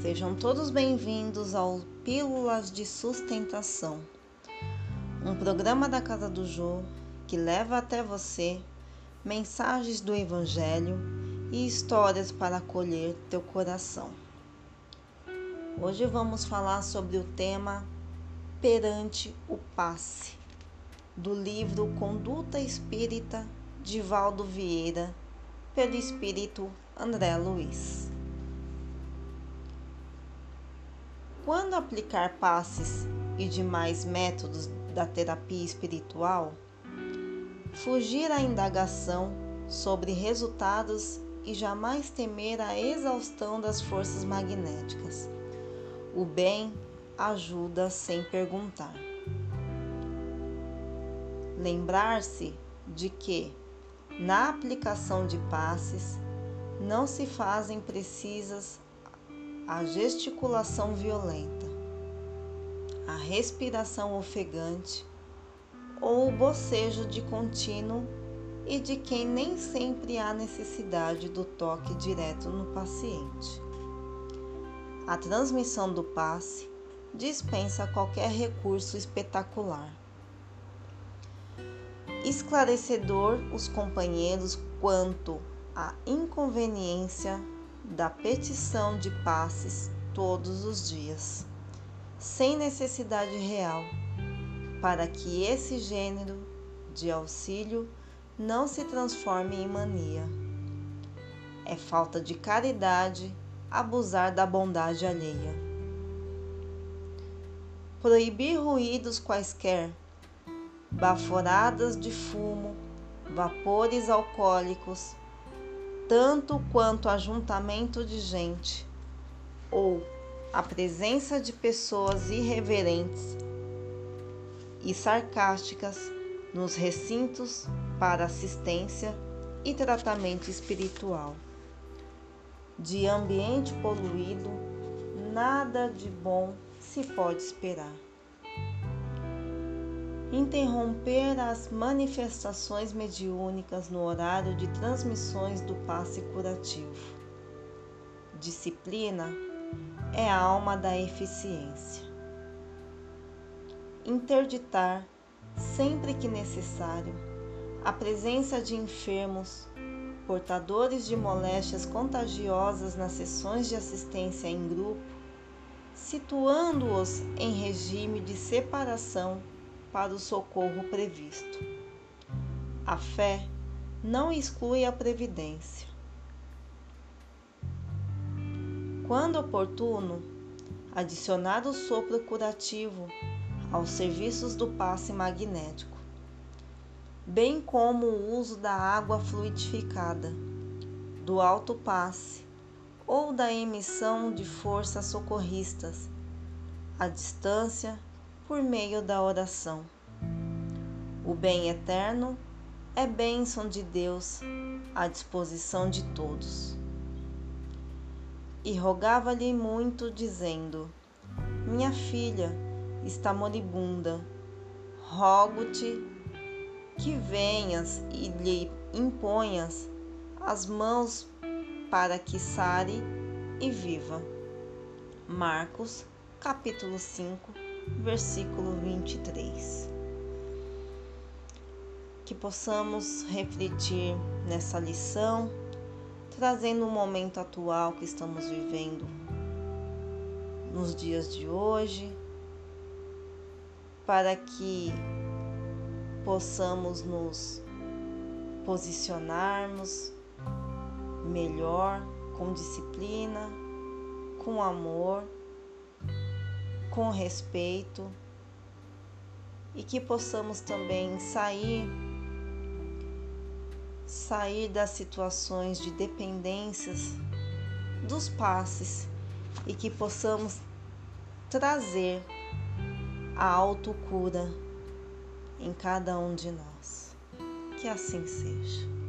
Sejam todos bem-vindos ao Pílulas de Sustentação, um programa da Casa do Jô que leva até você mensagens do Evangelho e histórias para acolher teu coração. Hoje vamos falar sobre o tema Perante o Passe, do livro Conduta Espírita de Valdo Vieira, pelo Espírito André Luiz. Quando aplicar passes e demais métodos da terapia espiritual, fugir à indagação sobre resultados e jamais temer a exaustão das forças magnéticas. O bem ajuda sem perguntar. Lembrar-se de que, na aplicação de passes, não se fazem precisas a gesticulação violenta, a respiração ofegante ou o bocejo de contínuo e de quem nem sempre há necessidade do toque direto no paciente. A transmissão do passe dispensa qualquer recurso espetacular. Esclarecedor os companheiros quanto à inconveniência da petição de passes todos os dias, sem necessidade real, para que esse gênero de auxílio não se transforme em mania. É falta de caridade abusar da bondade alheia. Proibir ruídos quaisquer, baforadas de fumo, vapores alcoólicos, tanto quanto ajuntamento de gente ou a presença de pessoas irreverentes e sarcásticas nos recintos para assistência e tratamento espiritual. De ambiente poluído, nada de bom se pode esperar interromper as manifestações mediúnicas no horário de transmissões do passe curativo. Disciplina é a alma da eficiência. Interditar, sempre que necessário, a presença de enfermos, portadores de moléstias contagiosas nas sessões de assistência em grupo, situando-os em regime de separação para o socorro previsto. A fé não exclui a previdência. Quando oportuno, adicionar o sopro curativo aos serviços do passe magnético, bem como o uso da água fluidificada, do alto passe ou da emissão de forças socorristas à distância por meio da oração. O bem eterno é bênção de Deus à disposição de todos. E rogava-lhe muito, dizendo: Minha filha está moribunda, rogo-te que venhas e lhe imponhas as mãos para que sare e viva. Marcos, capítulo 5, versículo 23. Que possamos refletir nessa lição, trazendo o momento atual que estamos vivendo nos dias de hoje, para que possamos nos posicionarmos melhor, com disciplina, com amor com respeito e que possamos também sair sair das situações de dependências dos passes e que possamos trazer a autocura em cada um de nós. Que assim seja.